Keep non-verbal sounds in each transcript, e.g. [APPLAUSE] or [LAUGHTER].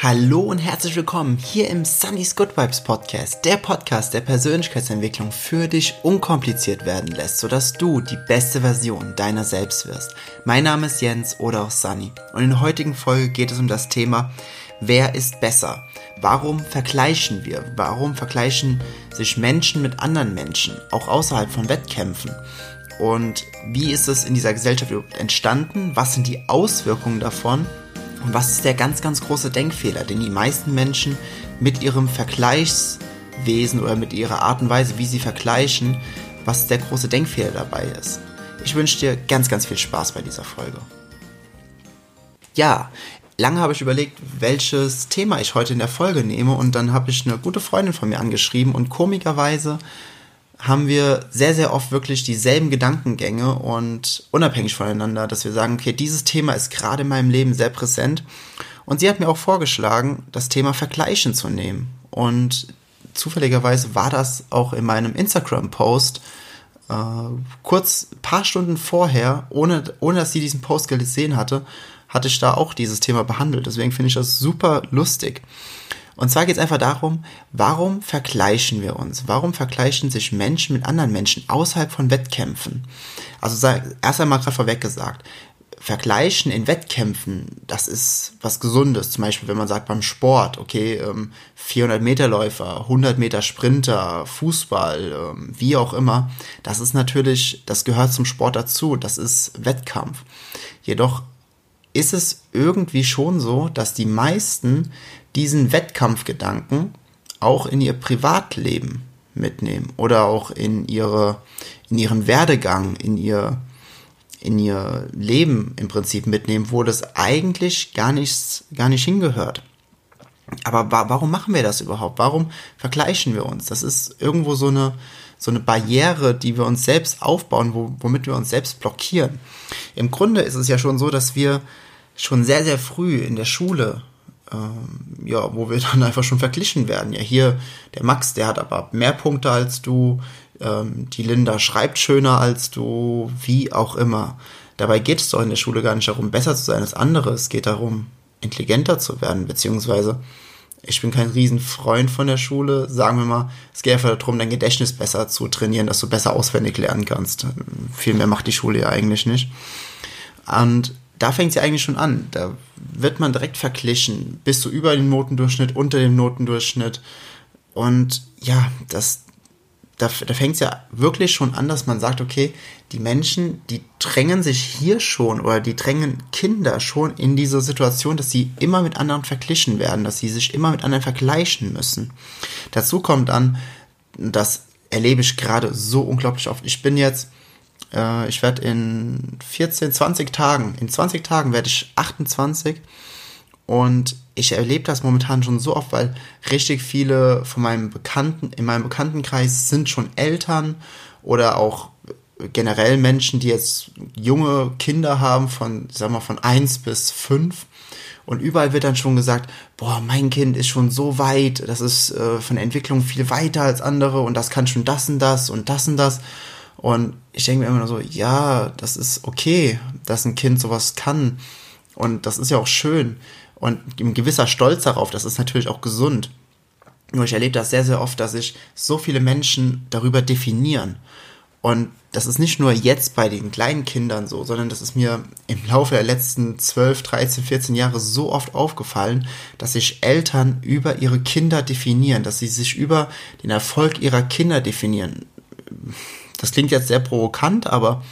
Hallo und herzlich willkommen hier im Sunny's Good Vibes Podcast, der Podcast, der Persönlichkeitsentwicklung für dich unkompliziert werden lässt, sodass du die beste Version deiner selbst wirst. Mein Name ist Jens oder auch Sunny und in der heutigen Folge geht es um das Thema, wer ist besser? Warum vergleichen wir? Warum vergleichen sich Menschen mit anderen Menschen, auch außerhalb von Wettkämpfen? Und wie ist es in dieser Gesellschaft entstanden? Was sind die Auswirkungen davon? Und was ist der ganz, ganz große Denkfehler, den die meisten Menschen mit ihrem Vergleichswesen oder mit ihrer Art und Weise, wie sie vergleichen, was der große Denkfehler dabei ist. Ich wünsche dir ganz, ganz viel Spaß bei dieser Folge. Ja, lange habe ich überlegt, welches Thema ich heute in der Folge nehme und dann habe ich eine gute Freundin von mir angeschrieben und komischerweise haben wir sehr, sehr oft wirklich dieselben Gedankengänge und unabhängig voneinander, dass wir sagen, okay, dieses Thema ist gerade in meinem Leben sehr präsent. Und sie hat mir auch vorgeschlagen, das Thema Vergleichen zu nehmen. Und zufälligerweise war das auch in meinem Instagram-Post äh, kurz paar Stunden vorher, ohne, ohne dass sie diesen Post gesehen hatte, hatte ich da auch dieses Thema behandelt. Deswegen finde ich das super lustig. Und zwar geht es einfach darum, warum vergleichen wir uns? Warum vergleichen sich Menschen mit anderen Menschen außerhalb von Wettkämpfen? Also erst einmal gerade vorweg gesagt, Vergleichen in Wettkämpfen, das ist was Gesundes. Zum Beispiel, wenn man sagt beim Sport, okay, 400 ähm, Meter Läufer, 100 Meter Sprinter, Fußball, ähm, wie auch immer, das ist natürlich, das gehört zum Sport dazu. Das ist Wettkampf. Jedoch ist es irgendwie schon so, dass die meisten diesen Wettkampfgedanken auch in ihr Privatleben mitnehmen oder auch in ihre in ihren Werdegang, in ihr in ihr Leben im Prinzip mitnehmen, wo das eigentlich gar nichts gar nicht hingehört. Aber wa warum machen wir das überhaupt? Warum vergleichen wir uns? Das ist irgendwo so eine so eine Barriere, die wir uns selbst aufbauen, wo, womit wir uns selbst blockieren. Im Grunde ist es ja schon so, dass wir schon sehr, sehr früh in der Schule ähm, ja, wo wir [LAUGHS] dann einfach schon verglichen werden. Ja, hier der Max, der hat aber mehr Punkte als du, ähm, die Linda schreibt schöner als du, wie auch immer. Dabei geht es doch in der Schule gar nicht darum, besser zu sein als andere. Es geht darum, intelligenter zu werden, beziehungsweise ich bin kein Riesenfreund von der Schule. Sagen wir mal, es geht einfach darum, dein Gedächtnis besser zu trainieren, dass du besser auswendig lernen kannst. Viel mehr macht die Schule ja eigentlich nicht. Und da fängt ja eigentlich schon an. Da wird man direkt verglichen. Bist du über dem Notendurchschnitt, unter dem Notendurchschnitt? Und ja, das, da, da fängt es ja wirklich schon an, dass man sagt, okay, die Menschen, die drängen sich hier schon oder die drängen Kinder schon in diese Situation, dass sie immer mit anderen verglichen werden, dass sie sich immer mit anderen vergleichen müssen. Dazu kommt dann, das erlebe ich gerade so unglaublich oft. Ich bin jetzt äh, ich werde in 14, 20 Tagen, in 20 Tagen werde ich 28 und ich erlebe das momentan schon so oft, weil richtig viele von meinem Bekannten, in meinem Bekanntenkreis sind schon Eltern oder auch generell Menschen, die jetzt junge Kinder haben von, sagen wir, von 1 bis 5. Und überall wird dann schon gesagt, boah, mein Kind ist schon so weit, das ist äh, von der Entwicklung viel weiter als andere und das kann schon das und das und das und das. Und ich denke mir immer nur so, ja, das ist okay, dass ein Kind sowas kann. Und das ist ja auch schön. Und ein gewisser Stolz darauf, das ist natürlich auch gesund. Nur ich erlebe das sehr, sehr oft, dass sich so viele Menschen darüber definieren. Und das ist nicht nur jetzt bei den kleinen Kindern so, sondern das ist mir im Laufe der letzten 12, 13, 14 Jahre so oft aufgefallen, dass sich Eltern über ihre Kinder definieren, dass sie sich über den Erfolg ihrer Kinder definieren das klingt jetzt sehr provokant, aber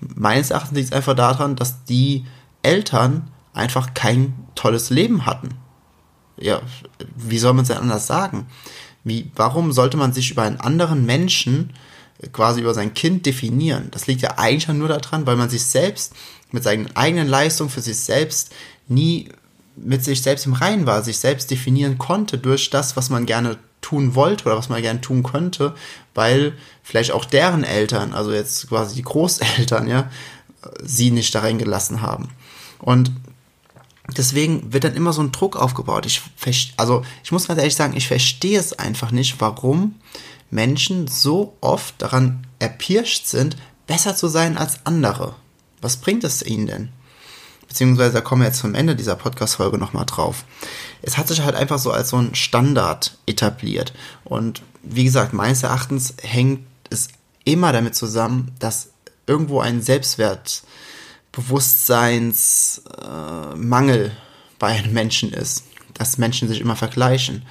meines Erachtens liegt es einfach daran, dass die Eltern einfach kein tolles Leben hatten. Ja, wie soll man es denn anders sagen? Wie, warum sollte man sich über einen anderen Menschen, quasi über sein Kind definieren? Das liegt ja eigentlich nur daran, weil man sich selbst mit seinen eigenen Leistungen für sich selbst nie mit sich selbst im Reinen war, sich selbst definieren konnte durch das, was man gerne tun wollte oder was man gerne tun könnte, weil vielleicht auch deren Eltern, also jetzt quasi die Großeltern, ja, sie nicht da reingelassen haben. Und deswegen wird dann immer so ein Druck aufgebaut. Ich, also ich muss ganz ehrlich sagen, ich verstehe es einfach nicht, warum Menschen so oft daran erpirscht sind, besser zu sein als andere. Was bringt es ihnen denn? beziehungsweise da kommen wir jetzt zum Ende dieser Podcast-Folge nochmal drauf. Es hat sich halt einfach so als so ein Standard etabliert. Und wie gesagt, meines Erachtens hängt es immer damit zusammen, dass irgendwo ein Selbstwertbewusstseinsmangel äh, bei einem Menschen ist. Dass Menschen sich immer vergleichen.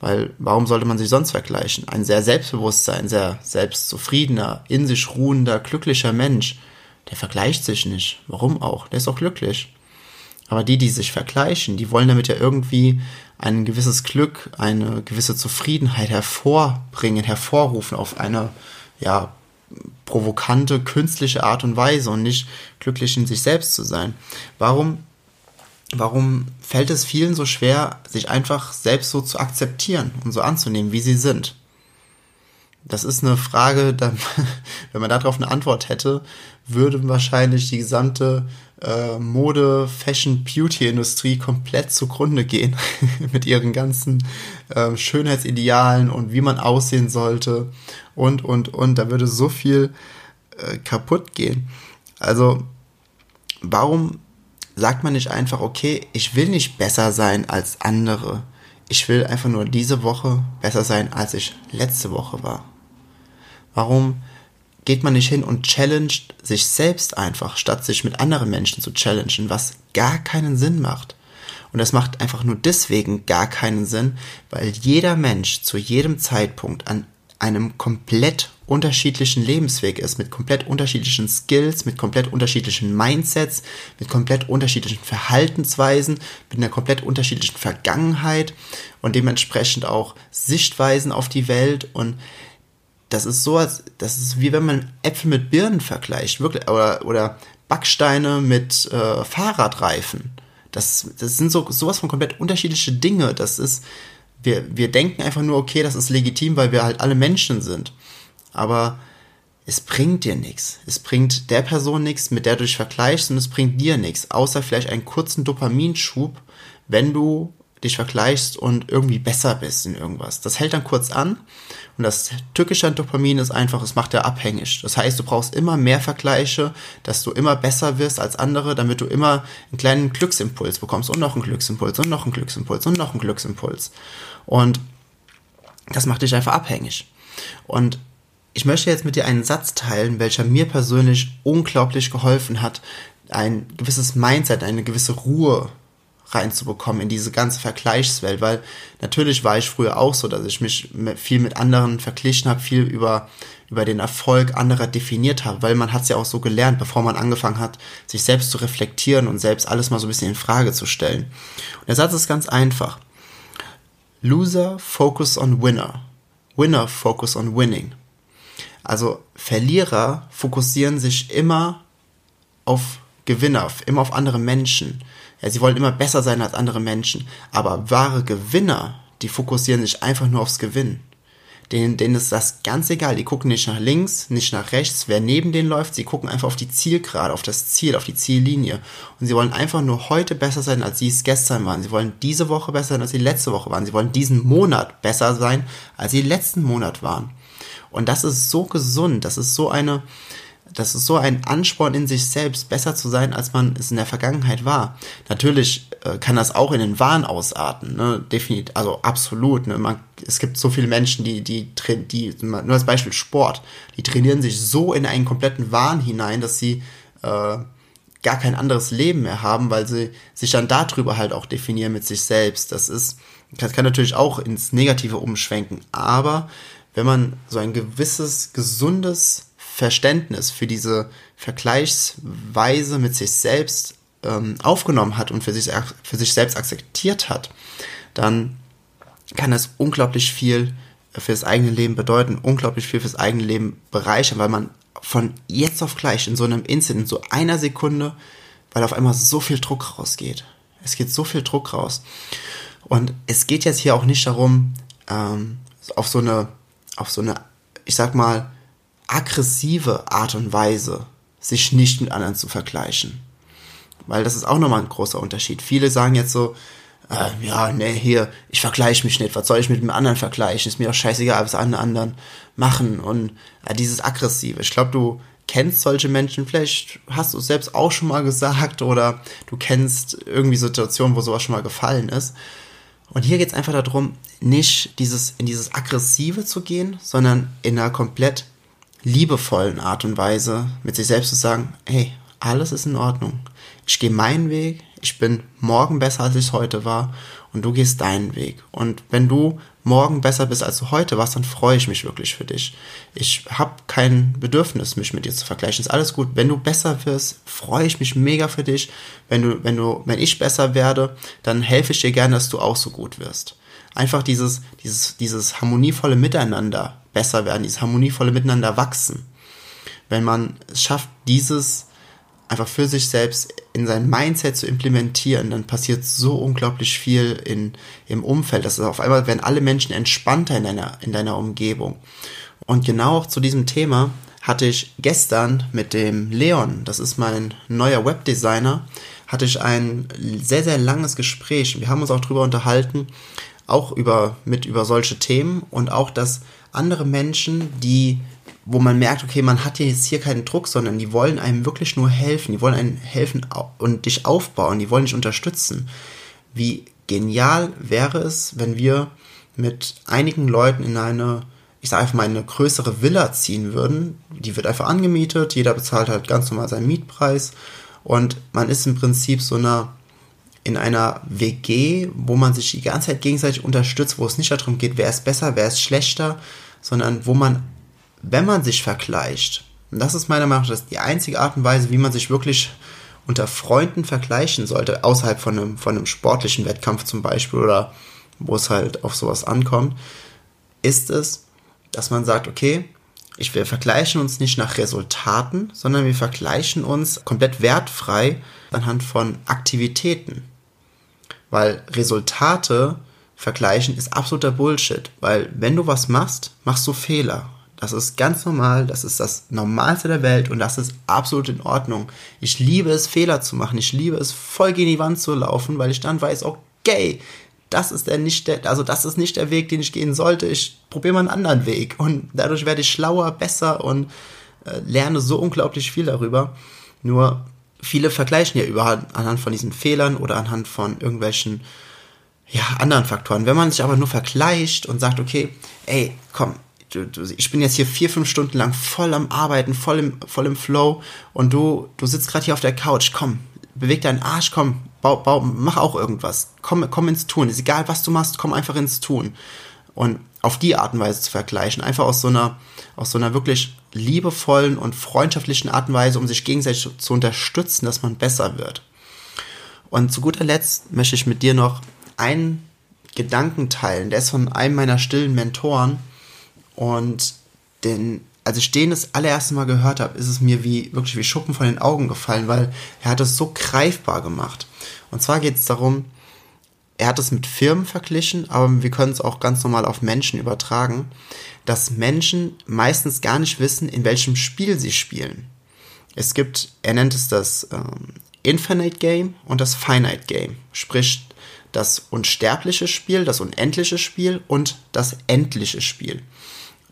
Weil warum sollte man sich sonst vergleichen? Ein sehr selbstbewusster, ein sehr selbstzufriedener, in sich ruhender, glücklicher Mensch, der vergleicht sich nicht. Warum auch? Der ist auch glücklich. Aber die, die sich vergleichen, die wollen damit ja irgendwie ein gewisses Glück, eine gewisse Zufriedenheit hervorbringen, hervorrufen auf eine, ja, provokante, künstliche Art und Weise und nicht glücklich in sich selbst zu sein. Warum warum fällt es vielen so schwer, sich einfach selbst so zu akzeptieren und so anzunehmen, wie sie sind? Das ist eine Frage, [LAUGHS] wenn man darauf eine Antwort hätte, würde wahrscheinlich die gesamte äh, Mode, Fashion, Beauty-Industrie komplett zugrunde gehen [LAUGHS] mit ihren ganzen äh, Schönheitsidealen und wie man aussehen sollte und, und, und. Da würde so viel äh, kaputt gehen. Also, warum sagt man nicht einfach, okay, ich will nicht besser sein als andere. Ich will einfach nur diese Woche besser sein, als ich letzte Woche war. Warum geht man nicht hin und challenged sich selbst einfach, statt sich mit anderen Menschen zu challengen, was gar keinen Sinn macht. Und das macht einfach nur deswegen gar keinen Sinn, weil jeder Mensch zu jedem Zeitpunkt an einem komplett unterschiedlichen Lebensweg ist, mit komplett unterschiedlichen Skills, mit komplett unterschiedlichen Mindsets, mit komplett unterschiedlichen Verhaltensweisen, mit einer komplett unterschiedlichen Vergangenheit und dementsprechend auch Sichtweisen auf die Welt und das ist so, als das ist wie wenn man Äpfel mit Birnen vergleicht, wirklich oder oder Backsteine mit äh, Fahrradreifen. Das, das sind so sowas von komplett unterschiedliche Dinge. Das ist wir, wir denken einfach nur, okay, das ist legitim, weil wir halt alle Menschen sind. Aber es bringt dir nichts. Es bringt der Person nichts, mit der du dich vergleichst, und es bringt dir nichts, außer vielleicht einen kurzen Dopaminschub, wenn du dich vergleichst und irgendwie besser bist in irgendwas. Das hält dann kurz an und das Tückische an Dopamin ist einfach, es macht dir abhängig. Das heißt, du brauchst immer mehr Vergleiche, dass du immer besser wirst als andere, damit du immer einen kleinen Glücksimpuls bekommst und noch einen Glücksimpuls und noch einen Glücksimpuls und noch einen Glücksimpuls. Und das macht dich einfach abhängig. Und ich möchte jetzt mit dir einen Satz teilen, welcher mir persönlich unglaublich geholfen hat, ein gewisses Mindset, eine gewisse Ruhe reinzubekommen in diese ganze Vergleichswelt, weil natürlich war ich früher auch so, dass ich mich viel mit anderen verglichen habe, viel über über den Erfolg anderer definiert habe, weil man hat es ja auch so gelernt, bevor man angefangen hat, sich selbst zu reflektieren und selbst alles mal so ein bisschen in Frage zu stellen. Und der Satz ist ganz einfach. Loser focus on winner. Winner focus on winning. Also Verlierer fokussieren sich immer auf Gewinner, immer auf andere Menschen. Ja, sie wollen immer besser sein als andere Menschen. Aber wahre Gewinner, die fokussieren sich einfach nur aufs Gewinnen. Denen, denen ist das ganz egal. Die gucken nicht nach links, nicht nach rechts, wer neben denen läuft. Sie gucken einfach auf die Zielgerade, auf das Ziel, auf die Ziellinie. Und sie wollen einfach nur heute besser sein, als sie es gestern waren. Sie wollen diese Woche besser sein, als sie letzte Woche waren. Sie wollen diesen Monat besser sein, als sie letzten Monat waren. Und das ist so gesund. Das ist so eine, das ist so ein Ansporn in sich selbst, besser zu sein, als man es in der Vergangenheit war. Natürlich äh, kann das auch in den Wahn ausarten, ne? Definitiv, also absolut. Ne? Man, es gibt so viele Menschen, die, die, die, nur als Beispiel Sport, die trainieren sich so in einen kompletten Wahn hinein, dass sie äh, gar kein anderes Leben mehr haben, weil sie sich dann darüber halt auch definieren mit sich selbst. Das ist, das kann natürlich auch ins Negative umschwenken, aber wenn man so ein gewisses, gesundes Verständnis für diese Vergleichsweise mit sich selbst ähm, aufgenommen hat und für sich, für sich selbst akzeptiert hat, dann kann das unglaublich viel für das eigene Leben bedeuten, unglaublich viel fürs eigene Leben bereichern, weil man von jetzt auf gleich in so einem Instant, in so einer Sekunde, weil auf einmal so viel Druck rausgeht. Es geht so viel Druck raus. Und es geht jetzt hier auch nicht darum, ähm, auf so eine, auf so eine, ich sag mal, aggressive Art und Weise, sich nicht mit anderen zu vergleichen. Weil das ist auch nochmal ein großer Unterschied. Viele sagen jetzt so, äh, ja, nee, hier, ich vergleiche mich nicht, was soll ich mit dem anderen vergleichen? Ist mir auch scheißegal, was alle anderen machen. Und äh, dieses Aggressive. Ich glaube, du, kennst solche Menschen, vielleicht hast du es selbst auch schon mal gesagt oder du kennst irgendwie Situationen, wo sowas schon mal gefallen ist. Und hier geht es einfach darum, nicht dieses, in dieses Aggressive zu gehen, sondern in einer komplett liebevollen Art und Weise mit sich selbst zu sagen, hey, alles ist in Ordnung. Ich gehe meinen Weg, ich bin morgen besser, als ich heute war und du gehst deinen Weg. Und wenn du morgen besser bist, als du heute warst, dann freue ich mich wirklich für dich. Ich habe kein Bedürfnis, mich mit dir zu vergleichen. Ist alles gut. Wenn du besser wirst, freue ich mich mega für dich. Wenn du, wenn du, wenn ich besser werde, dann helfe ich dir gerne, dass du auch so gut wirst. Einfach dieses, dieses, dieses harmonievolle Miteinander besser werden, dieses harmonievolle Miteinander wachsen. Wenn man es schafft, dieses einfach für sich selbst in sein Mindset zu implementieren, dann passiert so unglaublich viel in, im Umfeld. Das ist auf einmal werden alle Menschen entspannter in deiner, in deiner Umgebung. Und genau auch zu diesem Thema hatte ich gestern mit dem Leon, das ist mein neuer Webdesigner, hatte ich ein sehr, sehr langes Gespräch. Wir haben uns auch darüber unterhalten, auch über, mit über solche Themen und auch, dass andere Menschen, die wo man merkt, okay, man hat jetzt hier keinen Druck, sondern die wollen einem wirklich nur helfen, die wollen einem helfen und dich aufbauen, die wollen dich unterstützen. Wie genial wäre es, wenn wir mit einigen Leuten in eine, ich sage einfach mal, eine größere Villa ziehen würden. Die wird einfach angemietet, jeder bezahlt halt ganz normal seinen Mietpreis und man ist im Prinzip so einer in einer WG, wo man sich die ganze Zeit gegenseitig unterstützt, wo es nicht darum geht, wer ist besser, wer ist schlechter, sondern wo man wenn man sich vergleicht, und das ist meiner Meinung nach die einzige Art und Weise, wie man sich wirklich unter Freunden vergleichen sollte, außerhalb von einem, von einem sportlichen Wettkampf zum Beispiel oder wo es halt auf sowas ankommt, ist es, dass man sagt, okay, ich, wir vergleichen uns nicht nach Resultaten, sondern wir vergleichen uns komplett wertfrei anhand von Aktivitäten. Weil Resultate vergleichen ist absoluter Bullshit, weil wenn du was machst, machst du Fehler. Das ist ganz normal, das ist das Normalste der Welt und das ist absolut in Ordnung. Ich liebe es, Fehler zu machen. Ich liebe es, voll gegen die Wand zu laufen, weil ich dann weiß, okay, das ist der nicht der, also das ist nicht der Weg, den ich gehen sollte. Ich probiere mal einen anderen Weg und dadurch werde ich schlauer, besser und äh, lerne so unglaublich viel darüber. Nur viele vergleichen ja überall anhand von diesen Fehlern oder anhand von irgendwelchen ja, anderen Faktoren. Wenn man sich aber nur vergleicht und sagt, okay, ey, komm, du, du, ich bin jetzt hier vier, fünf Stunden lang voll am Arbeiten, voll im, voll im Flow und du, du sitzt gerade hier auf der Couch, komm, beweg deinen Arsch, komm, bau, bau, mach auch irgendwas, komm, komm ins Tun, ist egal, was du machst, komm einfach ins Tun. Und auf die Art und Weise zu vergleichen, einfach aus so einer, aus so einer wirklich liebevollen und freundschaftlichen Art und Weise, um sich gegenseitig zu unterstützen, dass man besser wird. Und zu guter Letzt möchte ich mit dir noch einen Gedanken teilen, der ist von einem meiner stillen Mentoren, und den, als ich den das allererste Mal gehört habe, ist es mir wie wirklich wie Schuppen von den Augen gefallen, weil er hat es so greifbar gemacht. Und zwar geht es darum, er hat es mit Firmen verglichen, aber wir können es auch ganz normal auf Menschen übertragen, dass Menschen meistens gar nicht wissen, in welchem Spiel sie spielen. Es gibt, er nennt es das ähm, Infinite Game und das Finite Game, sprich das unsterbliche Spiel, das unendliche Spiel und das endliche Spiel.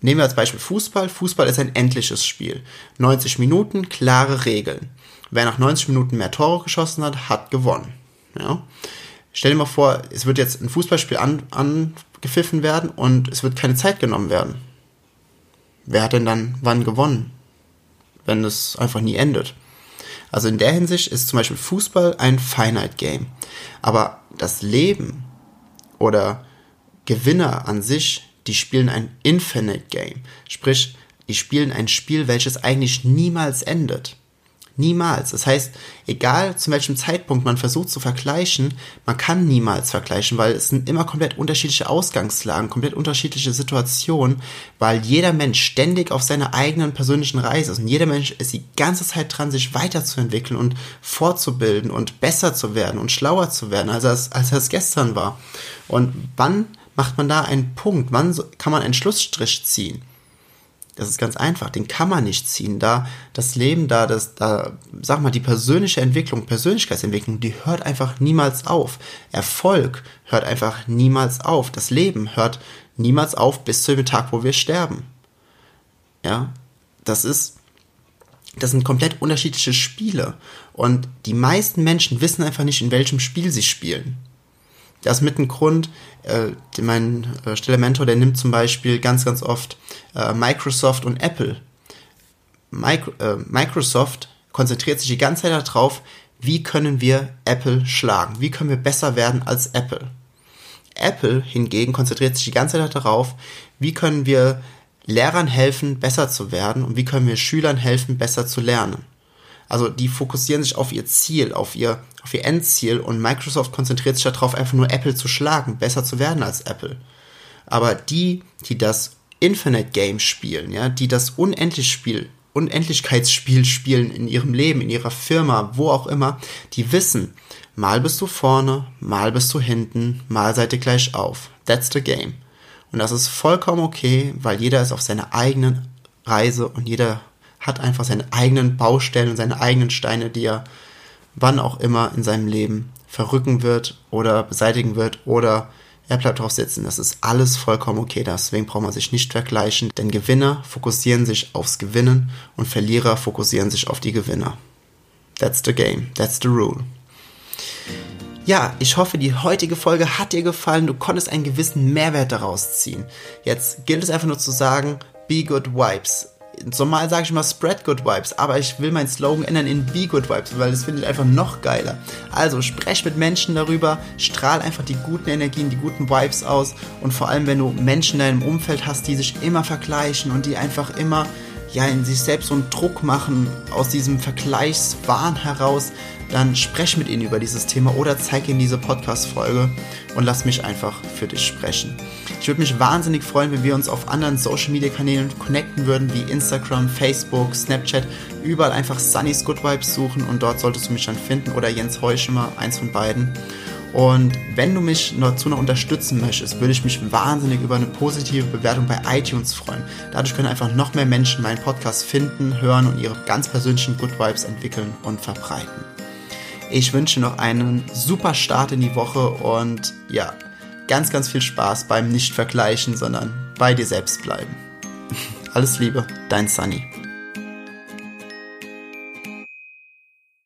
Nehmen wir als Beispiel Fußball. Fußball ist ein endliches Spiel. 90 Minuten, klare Regeln. Wer nach 90 Minuten mehr Tore geschossen hat, hat gewonnen. Ja? Stell dir mal vor, es wird jetzt ein Fußballspiel an, angepfiffen werden und es wird keine Zeit genommen werden. Wer hat denn dann wann gewonnen? Wenn es einfach nie endet. Also in der Hinsicht ist zum Beispiel Fußball ein Finite Game. Aber das Leben oder Gewinner an sich die spielen ein Infinite Game. Sprich, die spielen ein Spiel, welches eigentlich niemals endet. Niemals. Das heißt, egal zu welchem Zeitpunkt man versucht zu vergleichen, man kann niemals vergleichen, weil es sind immer komplett unterschiedliche Ausgangslagen, komplett unterschiedliche Situationen, weil jeder Mensch ständig auf seiner eigenen persönlichen Reise ist und jeder Mensch ist die ganze Zeit dran, sich weiterzuentwickeln und fortzubilden und besser zu werden und schlauer zu werden, als er als er es gestern war. Und wann macht man da einen Punkt? Wann kann man einen Schlussstrich ziehen? Das ist ganz einfach, den kann man nicht ziehen. Da das Leben, da das, da, sag mal, die persönliche Entwicklung, Persönlichkeitsentwicklung, die hört einfach niemals auf. Erfolg hört einfach niemals auf. Das Leben hört niemals auf bis zu dem Tag, wo wir sterben. Ja, das ist, das sind komplett unterschiedliche Spiele. Und die meisten Menschen wissen einfach nicht, in welchem Spiel sie spielen. Das ist mit ein Grund, äh, mein äh, stiller Mentor, der nimmt zum Beispiel ganz, ganz oft äh, Microsoft und Apple. Micro, äh, Microsoft konzentriert sich die ganze Zeit darauf, wie können wir Apple schlagen? Wie können wir besser werden als Apple? Apple hingegen konzentriert sich die ganze Zeit darauf, wie können wir Lehrern helfen, besser zu werden und wie können wir Schülern helfen, besser zu lernen. Also die fokussieren sich auf ihr Ziel, auf ihr, auf ihr Endziel und Microsoft konzentriert sich darauf, einfach nur Apple zu schlagen, besser zu werden als Apple. Aber die, die das Infinite Game spielen, ja, die das Unendlichspiel, Unendlichkeitsspiel spielen in ihrem Leben, in ihrer Firma, wo auch immer, die wissen, mal bist du vorne, mal bist du hinten, mal seid ihr gleich auf. That's the game. Und das ist vollkommen okay, weil jeder ist auf seiner eigenen Reise und jeder hat einfach seine eigenen Baustellen und seine eigenen Steine, die er wann auch immer in seinem Leben verrücken wird oder beseitigen wird oder er bleibt drauf sitzen. Das ist alles vollkommen okay. Deswegen braucht man sich nicht vergleichen, denn Gewinner fokussieren sich aufs Gewinnen und Verlierer fokussieren sich auf die Gewinner. That's the game. That's the rule. Ja, ich hoffe, die heutige Folge hat dir gefallen. Du konntest einen gewissen Mehrwert daraus ziehen. Jetzt gilt es einfach nur zu sagen, be good vibes normal sage ich immer Spread Good Vibes, aber ich will meinen Slogan ändern in Be Good Vibes, weil das finde ich einfach noch geiler. Also sprech mit Menschen darüber, strahl einfach die guten Energien, die guten Vibes aus und vor allem, wenn du Menschen in deinem Umfeld hast, die sich immer vergleichen und die einfach immer ja in sich selbst so einen Druck machen aus diesem Vergleichswahn heraus, dann sprech mit ihnen über dieses Thema oder zeig ihnen diese Podcast-Folge und lass mich einfach für dich sprechen. Ich würde mich wahnsinnig freuen, wenn wir uns auf anderen Social-Media-Kanälen connecten würden, wie Instagram, Facebook, Snapchat, überall einfach Sunny's Good Vibes suchen und dort solltest du mich dann finden oder Jens Heuschimmer, eins von beiden. Und wenn du mich dazu noch unterstützen möchtest, würde ich mich wahnsinnig über eine positive Bewertung bei iTunes freuen. Dadurch können einfach noch mehr Menschen meinen Podcast finden, hören und ihre ganz persönlichen Good Vibes entwickeln und verbreiten. Ich wünsche noch einen super Start in die Woche und ja, ganz, ganz viel Spaß beim Nicht-Vergleichen, sondern bei dir selbst bleiben. [LAUGHS] Alles Liebe, dein Sunny.